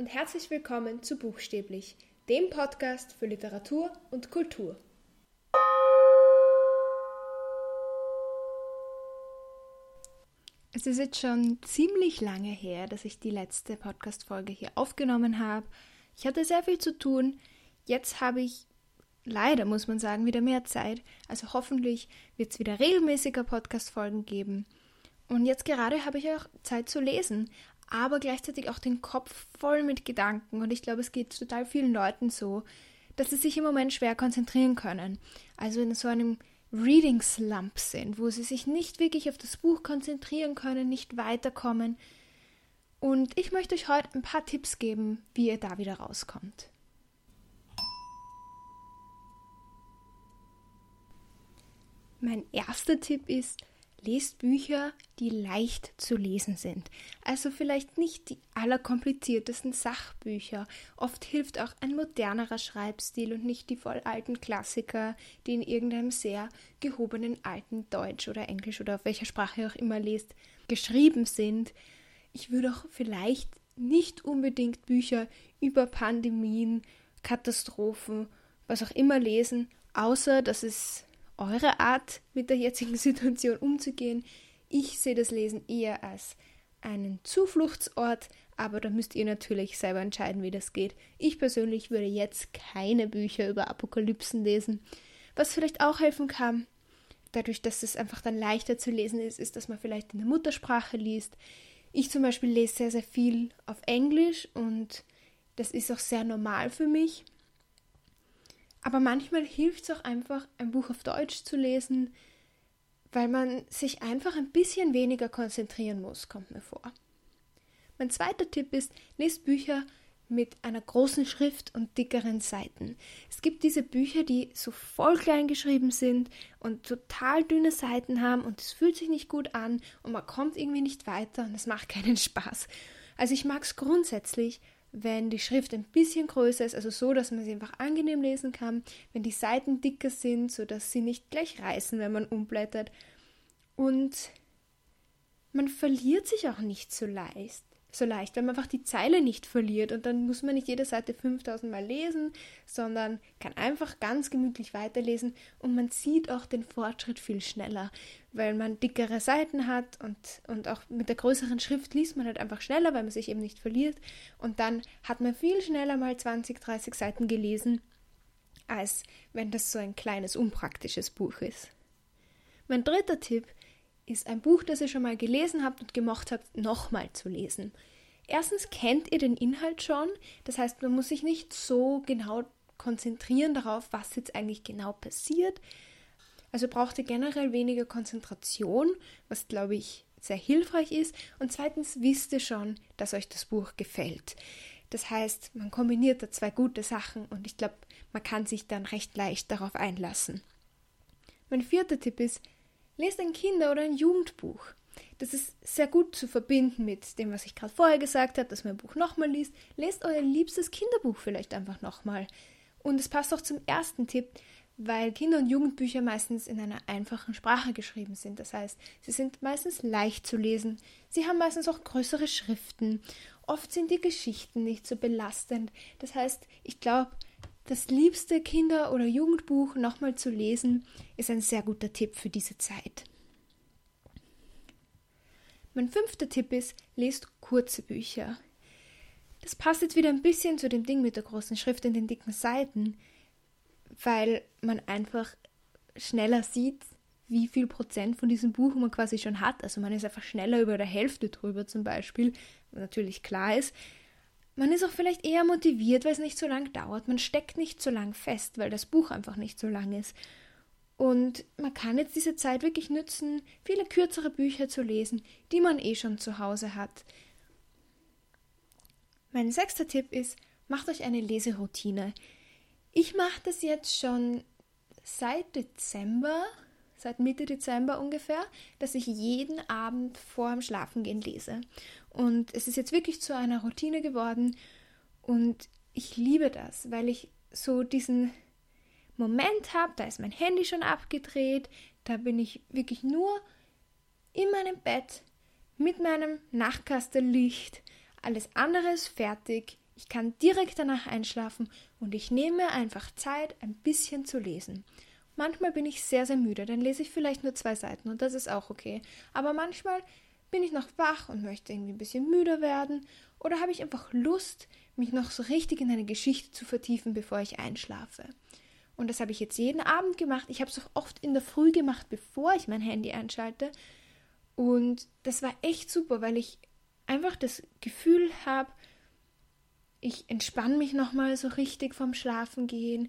und herzlich willkommen zu Buchstäblich, dem Podcast für Literatur und Kultur. Es ist jetzt schon ziemlich lange her, dass ich die letzte Podcast-Folge hier aufgenommen habe. Ich hatte sehr viel zu tun. Jetzt habe ich leider, muss man sagen, wieder mehr Zeit. Also hoffentlich wird es wieder regelmäßiger Podcast-Folgen geben. Und jetzt gerade habe ich auch Zeit zu lesen, aber gleichzeitig auch den Kopf voll mit Gedanken. Und ich glaube, es geht total vielen Leuten so, dass sie sich im Moment schwer konzentrieren können. Also in so einem Reading Slump sind, wo sie sich nicht wirklich auf das Buch konzentrieren können, nicht weiterkommen. Und ich möchte euch heute ein paar Tipps geben, wie ihr da wieder rauskommt. Mein erster Tipp ist, lest Bücher, die leicht zu lesen sind. Also vielleicht nicht die allerkompliziertesten Sachbücher. Oft hilft auch ein modernerer Schreibstil und nicht die voll alten Klassiker, die in irgendeinem sehr gehobenen alten Deutsch oder Englisch oder auf welcher Sprache auch immer lest, geschrieben sind. Ich würde auch vielleicht nicht unbedingt Bücher über Pandemien, Katastrophen, was auch immer lesen, außer dass es eure Art, mit der jetzigen Situation umzugehen. Ich sehe das Lesen eher als einen Zufluchtsort, aber da müsst ihr natürlich selber entscheiden, wie das geht. Ich persönlich würde jetzt keine Bücher über Apokalypsen lesen. Was vielleicht auch helfen kann, dadurch, dass es einfach dann leichter zu lesen ist, ist, dass man vielleicht in der Muttersprache liest. Ich zum Beispiel lese sehr, sehr viel auf Englisch und das ist auch sehr normal für mich. Aber manchmal hilft es auch einfach, ein Buch auf Deutsch zu lesen, weil man sich einfach ein bisschen weniger konzentrieren muss, kommt mir vor. Mein zweiter Tipp ist, lest Bücher mit einer großen Schrift und dickeren Seiten. Es gibt diese Bücher, die so voll klein geschrieben sind und total dünne Seiten haben und es fühlt sich nicht gut an und man kommt irgendwie nicht weiter und es macht keinen Spaß. Also ich mag es grundsätzlich, wenn die Schrift ein bisschen größer ist, also so, dass man sie einfach angenehm lesen kann, wenn die Seiten dicker sind, sodass sie nicht gleich reißen, wenn man umblättert. Und man verliert sich auch nicht so leicht so leicht, weil man einfach die Zeile nicht verliert. Und dann muss man nicht jede Seite 5000 Mal lesen, sondern kann einfach ganz gemütlich weiterlesen. Und man sieht auch den Fortschritt viel schneller, weil man dickere Seiten hat und, und auch mit der größeren Schrift liest man halt einfach schneller, weil man sich eben nicht verliert. Und dann hat man viel schneller mal 20, 30 Seiten gelesen, als wenn das so ein kleines, unpraktisches Buch ist. Mein dritter Tipp ist ein Buch, das ihr schon mal gelesen habt und gemocht habt, nochmal zu lesen. Erstens kennt ihr den Inhalt schon, das heißt, man muss sich nicht so genau konzentrieren darauf, was jetzt eigentlich genau passiert. Also braucht ihr generell weniger Konzentration, was glaube ich sehr hilfreich ist. Und zweitens wisst ihr schon, dass euch das Buch gefällt. Das heißt, man kombiniert da zwei gute Sachen und ich glaube, man kann sich dann recht leicht darauf einlassen. Mein vierter Tipp ist, Lest ein Kinder- oder ein Jugendbuch. Das ist sehr gut zu verbinden mit dem, was ich gerade vorher gesagt habe, dass man ein Buch nochmal liest. Lest euer liebstes Kinderbuch vielleicht einfach nochmal. Und es passt auch zum ersten Tipp, weil Kinder- und Jugendbücher meistens in einer einfachen Sprache geschrieben sind. Das heißt, sie sind meistens leicht zu lesen. Sie haben meistens auch größere Schriften. Oft sind die Geschichten nicht so belastend. Das heißt, ich glaube, das liebste Kinder- oder Jugendbuch nochmal zu lesen, ist ein sehr guter Tipp für diese Zeit. Mein fünfter Tipp ist, lest kurze Bücher. Das passt jetzt wieder ein bisschen zu dem Ding mit der großen Schrift in den dicken Seiten, weil man einfach schneller sieht, wie viel Prozent von diesem Buch man quasi schon hat. Also man ist einfach schneller über der Hälfte drüber zum Beispiel, was natürlich klar ist. Man ist auch vielleicht eher motiviert, weil es nicht so lang dauert. Man steckt nicht so lang fest, weil das Buch einfach nicht so lang ist. Und man kann jetzt diese Zeit wirklich nützen, viele kürzere Bücher zu lesen, die man eh schon zu Hause hat. Mein sechster Tipp ist, macht euch eine Leseroutine. Ich mache das jetzt schon seit Dezember, seit Mitte Dezember ungefähr, dass ich jeden Abend vor dem Schlafengehen lese. Und es ist jetzt wirklich zu einer Routine geworden und ich liebe das, weil ich so diesen Moment habe, da ist mein Handy schon abgedreht, da bin ich wirklich nur in meinem Bett mit meinem Nachtkastenlicht, alles andere ist fertig. Ich kann direkt danach einschlafen und ich nehme einfach Zeit, ein bisschen zu lesen. Manchmal bin ich sehr, sehr müde, dann lese ich vielleicht nur zwei Seiten und das ist auch okay. Aber manchmal bin ich noch wach und möchte irgendwie ein bisschen müder werden oder habe ich einfach Lust, mich noch so richtig in eine Geschichte zu vertiefen, bevor ich einschlafe. Und das habe ich jetzt jeden Abend gemacht. Ich habe es auch oft in der Früh gemacht, bevor ich mein Handy einschalte. Und das war echt super, weil ich einfach das Gefühl habe, ich entspanne mich nochmal so richtig vom Schlafengehen.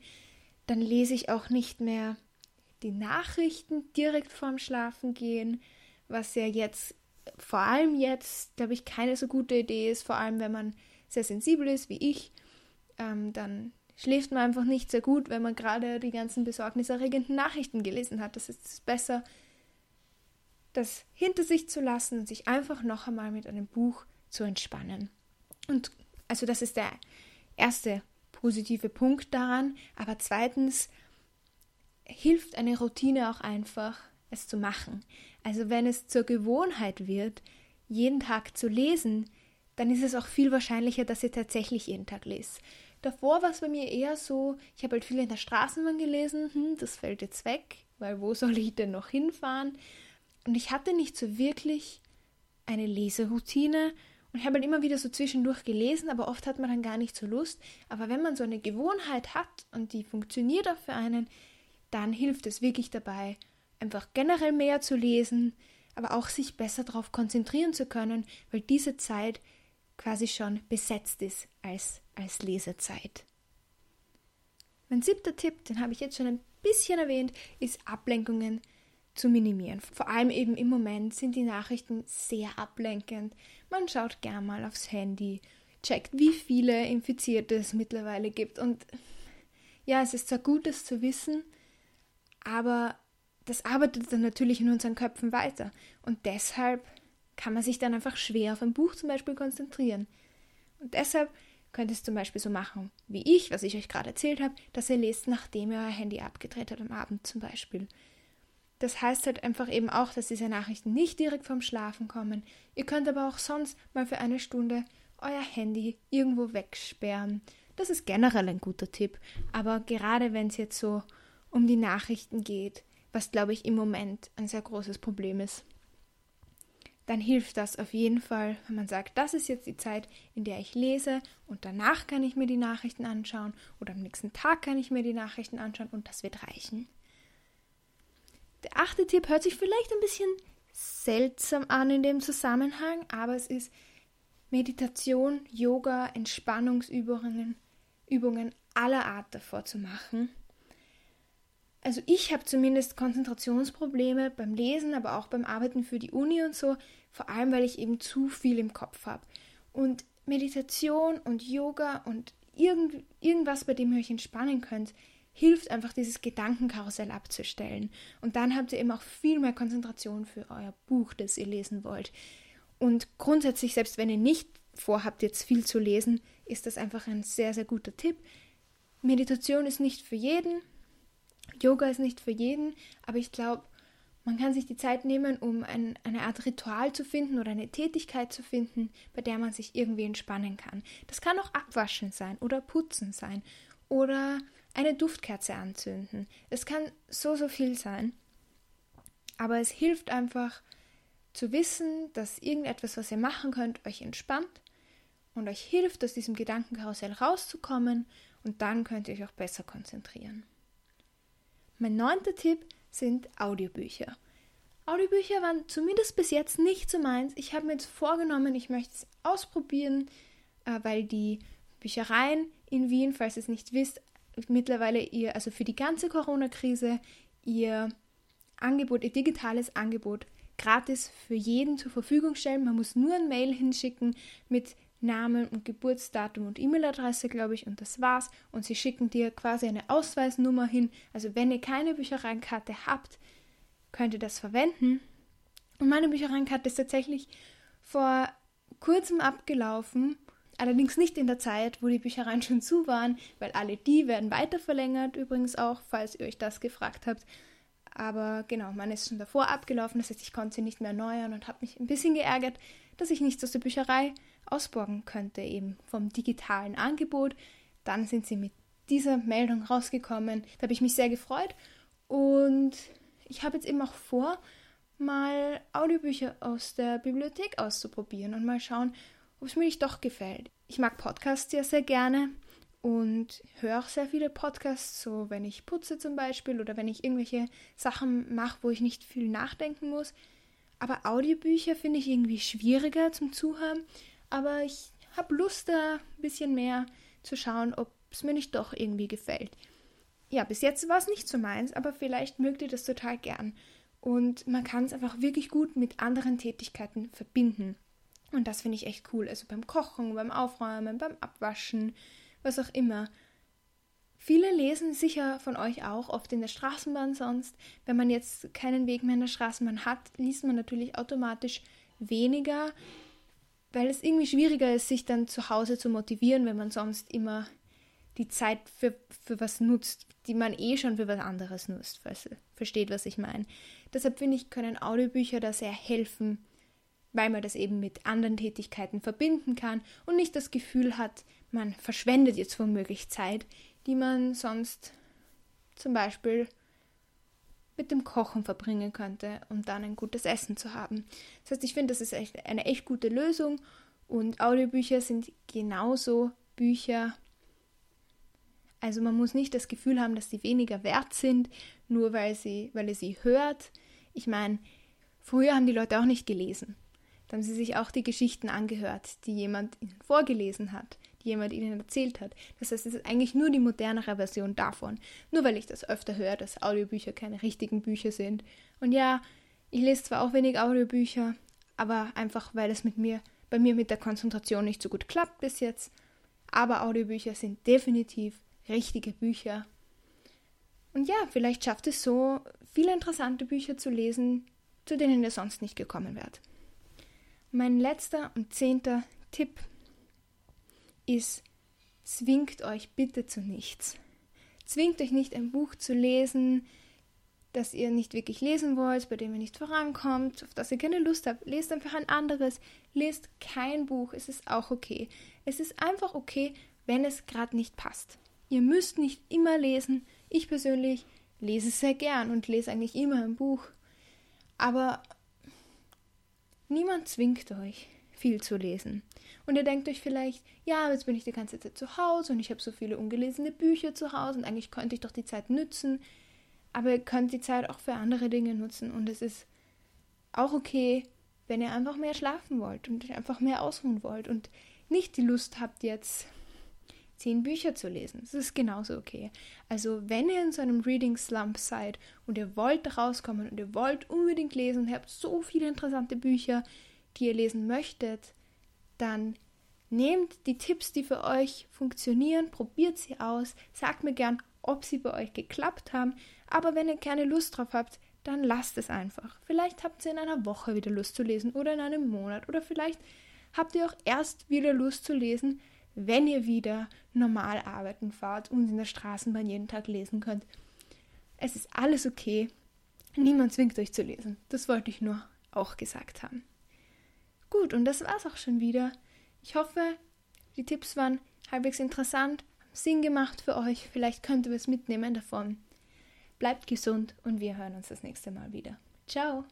Dann lese ich auch nicht mehr die Nachrichten direkt vorm Schlafengehen, was ja jetzt, vor allem jetzt, glaube ich, keine so gute Idee ist, vor allem wenn man sehr sensibel ist wie ich, ähm, dann schläft man einfach nicht sehr gut, wenn man gerade die ganzen besorgniserregenden Nachrichten gelesen hat. Das ist besser, das hinter sich zu lassen und sich einfach noch einmal mit einem Buch zu entspannen. Und also das ist der erste positive Punkt daran. Aber zweitens hilft eine Routine auch einfach, es zu machen. Also wenn es zur Gewohnheit wird, jeden Tag zu lesen, dann ist es auch viel wahrscheinlicher, dass ihr tatsächlich jeden Tag lest. Davor war es bei mir eher so, ich habe halt viel in der Straßenbahn gelesen, hm, das fällt jetzt weg, weil wo soll ich denn noch hinfahren? Und ich hatte nicht so wirklich eine Leseroutine und ich habe halt immer wieder so zwischendurch gelesen, aber oft hat man dann gar nicht so Lust. Aber wenn man so eine Gewohnheit hat und die funktioniert auch für einen, dann hilft es wirklich dabei, einfach generell mehr zu lesen, aber auch sich besser darauf konzentrieren zu können, weil diese Zeit quasi schon besetzt ist als, als Lesezeit. Mein siebter Tipp, den habe ich jetzt schon ein bisschen erwähnt, ist Ablenkungen zu minimieren. Vor allem eben im Moment sind die Nachrichten sehr ablenkend. Man schaut gern mal aufs Handy, checkt, wie viele Infizierte es mittlerweile gibt. Und ja, es ist zwar gut, das zu wissen, aber das arbeitet dann natürlich in unseren Köpfen weiter. Und deshalb kann man sich dann einfach schwer auf ein Buch zum Beispiel konzentrieren. Und deshalb könnt ihr es zum Beispiel so machen wie ich, was ich euch gerade erzählt habe, dass ihr lest, nachdem ihr euer Handy abgedreht habt am Abend zum Beispiel. Das heißt halt einfach eben auch, dass diese Nachrichten nicht direkt vom Schlafen kommen. Ihr könnt aber auch sonst mal für eine Stunde euer Handy irgendwo wegsperren. Das ist generell ein guter Tipp. Aber gerade wenn es jetzt so um die Nachrichten geht, was glaube ich im Moment ein sehr großes Problem ist, dann hilft das auf jeden Fall, wenn man sagt, das ist jetzt die Zeit, in der ich lese und danach kann ich mir die Nachrichten anschauen oder am nächsten Tag kann ich mir die Nachrichten anschauen und das wird reichen. Achte Tipp hört sich vielleicht ein bisschen seltsam an in dem Zusammenhang, aber es ist Meditation, Yoga, Entspannungsübungen Übungen aller Art davor zu machen also ich habe zumindest Konzentrationsprobleme beim Lesen, aber auch beim Arbeiten für die Uni und so, vor allem weil ich eben zu viel im Kopf habe. Und Meditation und Yoga und irgend, irgendwas, bei dem ihr euch entspannen könnt, hilft einfach dieses Gedankenkarussell abzustellen. Und dann habt ihr eben auch viel mehr Konzentration für euer Buch, das ihr lesen wollt. Und grundsätzlich, selbst wenn ihr nicht vorhabt, jetzt viel zu lesen, ist das einfach ein sehr, sehr guter Tipp. Meditation ist nicht für jeden, Yoga ist nicht für jeden, aber ich glaube, man kann sich die Zeit nehmen, um ein, eine Art Ritual zu finden oder eine Tätigkeit zu finden, bei der man sich irgendwie entspannen kann. Das kann auch Abwaschen sein oder Putzen sein oder eine Duftkerze anzünden. Es kann so, so viel sein. Aber es hilft einfach zu wissen, dass irgendetwas, was ihr machen könnt, euch entspannt und euch hilft, aus diesem Gedankenkarussell rauszukommen und dann könnt ihr euch auch besser konzentrieren. Mein neunter Tipp sind Audiobücher. Audiobücher waren zumindest bis jetzt nicht so meins. Ich habe mir jetzt vorgenommen, ich möchte es ausprobieren, äh, weil die Büchereien in Wien, falls ihr es nicht wisst, mittlerweile ihr, also für die ganze Corona-Krise, ihr Angebot, ihr digitales Angebot gratis für jeden zur Verfügung stellen. Man muss nur ein Mail hinschicken mit Namen und Geburtsdatum und E-Mail-Adresse, glaube ich, und das war's. Und sie schicken dir quasi eine Ausweisnummer hin. Also wenn ihr keine Büchereinkarte habt, könnt ihr das verwenden. Und meine Büchereinkarte ist tatsächlich vor kurzem abgelaufen. Allerdings nicht in der Zeit, wo die Büchereien schon zu waren, weil alle die werden weiter verlängert, übrigens auch, falls ihr euch das gefragt habt. Aber genau, man ist schon davor abgelaufen, das heißt, ich konnte sie nicht mehr erneuern und habe mich ein bisschen geärgert, dass ich nichts aus der Bücherei ausborgen könnte, eben vom digitalen Angebot. Dann sind sie mit dieser Meldung rausgekommen. Da habe ich mich sehr gefreut und ich habe jetzt eben auch vor, mal Audiobücher aus der Bibliothek auszuprobieren und mal schauen, ob es mir nicht doch gefällt. Ich mag Podcasts ja sehr gerne und höre auch sehr viele Podcasts, so wenn ich putze zum Beispiel oder wenn ich irgendwelche Sachen mache, wo ich nicht viel nachdenken muss. Aber Audiobücher finde ich irgendwie schwieriger zum Zuhören. Aber ich habe Lust, da ein bisschen mehr zu schauen, ob es mir nicht doch irgendwie gefällt. Ja, bis jetzt war es nicht so meins, aber vielleicht mögt ihr das total gern. Und man kann es einfach wirklich gut mit anderen Tätigkeiten verbinden. Und das finde ich echt cool. Also beim Kochen, beim Aufräumen, beim Abwaschen, was auch immer. Viele lesen sicher von euch auch oft in der Straßenbahn sonst. Wenn man jetzt keinen Weg mehr in der Straßenbahn hat, liest man natürlich automatisch weniger, weil es irgendwie schwieriger ist, sich dann zu Hause zu motivieren, wenn man sonst immer die Zeit für, für was nutzt, die man eh schon für was anderes nutzt, falls ihr versteht, was ich meine. Deshalb finde ich, können Audiobücher da sehr helfen, weil man das eben mit anderen Tätigkeiten verbinden kann und nicht das Gefühl hat, man verschwendet jetzt womöglich Zeit, die man sonst zum Beispiel mit dem Kochen verbringen könnte, um dann ein gutes Essen zu haben. Das heißt, ich finde, das ist echt eine echt gute Lösung und Audiobücher sind genauso Bücher. Also man muss nicht das Gefühl haben, dass sie weniger wert sind, nur weil, sie, weil ihr sie hört. Ich meine, früher haben die Leute auch nicht gelesen. Da haben sie sich auch die Geschichten angehört, die jemand ihnen vorgelesen hat, die jemand ihnen erzählt hat. Das heißt, es ist eigentlich nur die modernere Version davon. Nur weil ich das öfter höre, dass Audiobücher keine richtigen Bücher sind. Und ja, ich lese zwar auch wenig Audiobücher, aber einfach weil es mit mir, bei mir mit der Konzentration nicht so gut klappt bis jetzt. Aber Audiobücher sind definitiv richtige Bücher. Und ja, vielleicht schafft es so, viele interessante Bücher zu lesen, zu denen ihr sonst nicht gekommen wärt. Mein letzter und zehnter Tipp ist, zwingt euch bitte zu nichts. Zwingt euch nicht ein Buch zu lesen, das ihr nicht wirklich lesen wollt, bei dem ihr nicht vorankommt, auf das ihr keine Lust habt. Lest einfach ein anderes. Lest kein Buch. Es ist auch okay. Es ist einfach okay, wenn es gerade nicht passt. Ihr müsst nicht immer lesen. Ich persönlich lese sehr gern und lese eigentlich immer ein Buch. Aber Niemand zwingt euch, viel zu lesen. Und ihr denkt euch vielleicht, ja, jetzt bin ich die ganze Zeit zu Hause und ich habe so viele ungelesene Bücher zu Hause und eigentlich könnte ich doch die Zeit nützen. Aber ihr könnt die Zeit auch für andere Dinge nutzen und es ist auch okay, wenn ihr einfach mehr schlafen wollt und einfach mehr ausruhen wollt und nicht die Lust habt, jetzt zehn Bücher zu lesen. Das ist genauso okay. Also wenn ihr in so einem Reading Slump seid und ihr wollt rauskommen und ihr wollt unbedingt lesen und ihr habt so viele interessante Bücher, die ihr lesen möchtet, dann nehmt die Tipps, die für euch funktionieren, probiert sie aus, sagt mir gern, ob sie bei euch geklappt haben, aber wenn ihr keine Lust drauf habt, dann lasst es einfach. Vielleicht habt ihr in einer Woche wieder Lust zu lesen oder in einem Monat oder vielleicht habt ihr auch erst wieder Lust zu lesen, wenn ihr wieder normal arbeiten fahrt und in der Straßenbahn jeden Tag lesen könnt. Es ist alles okay. Niemand zwingt euch zu lesen. Das wollte ich nur auch gesagt haben. Gut, und das war's auch schon wieder. Ich hoffe, die Tipps waren halbwegs interessant, haben Sinn gemacht für euch. Vielleicht könnt ihr was mitnehmen davon. Bleibt gesund und wir hören uns das nächste Mal wieder. Ciao!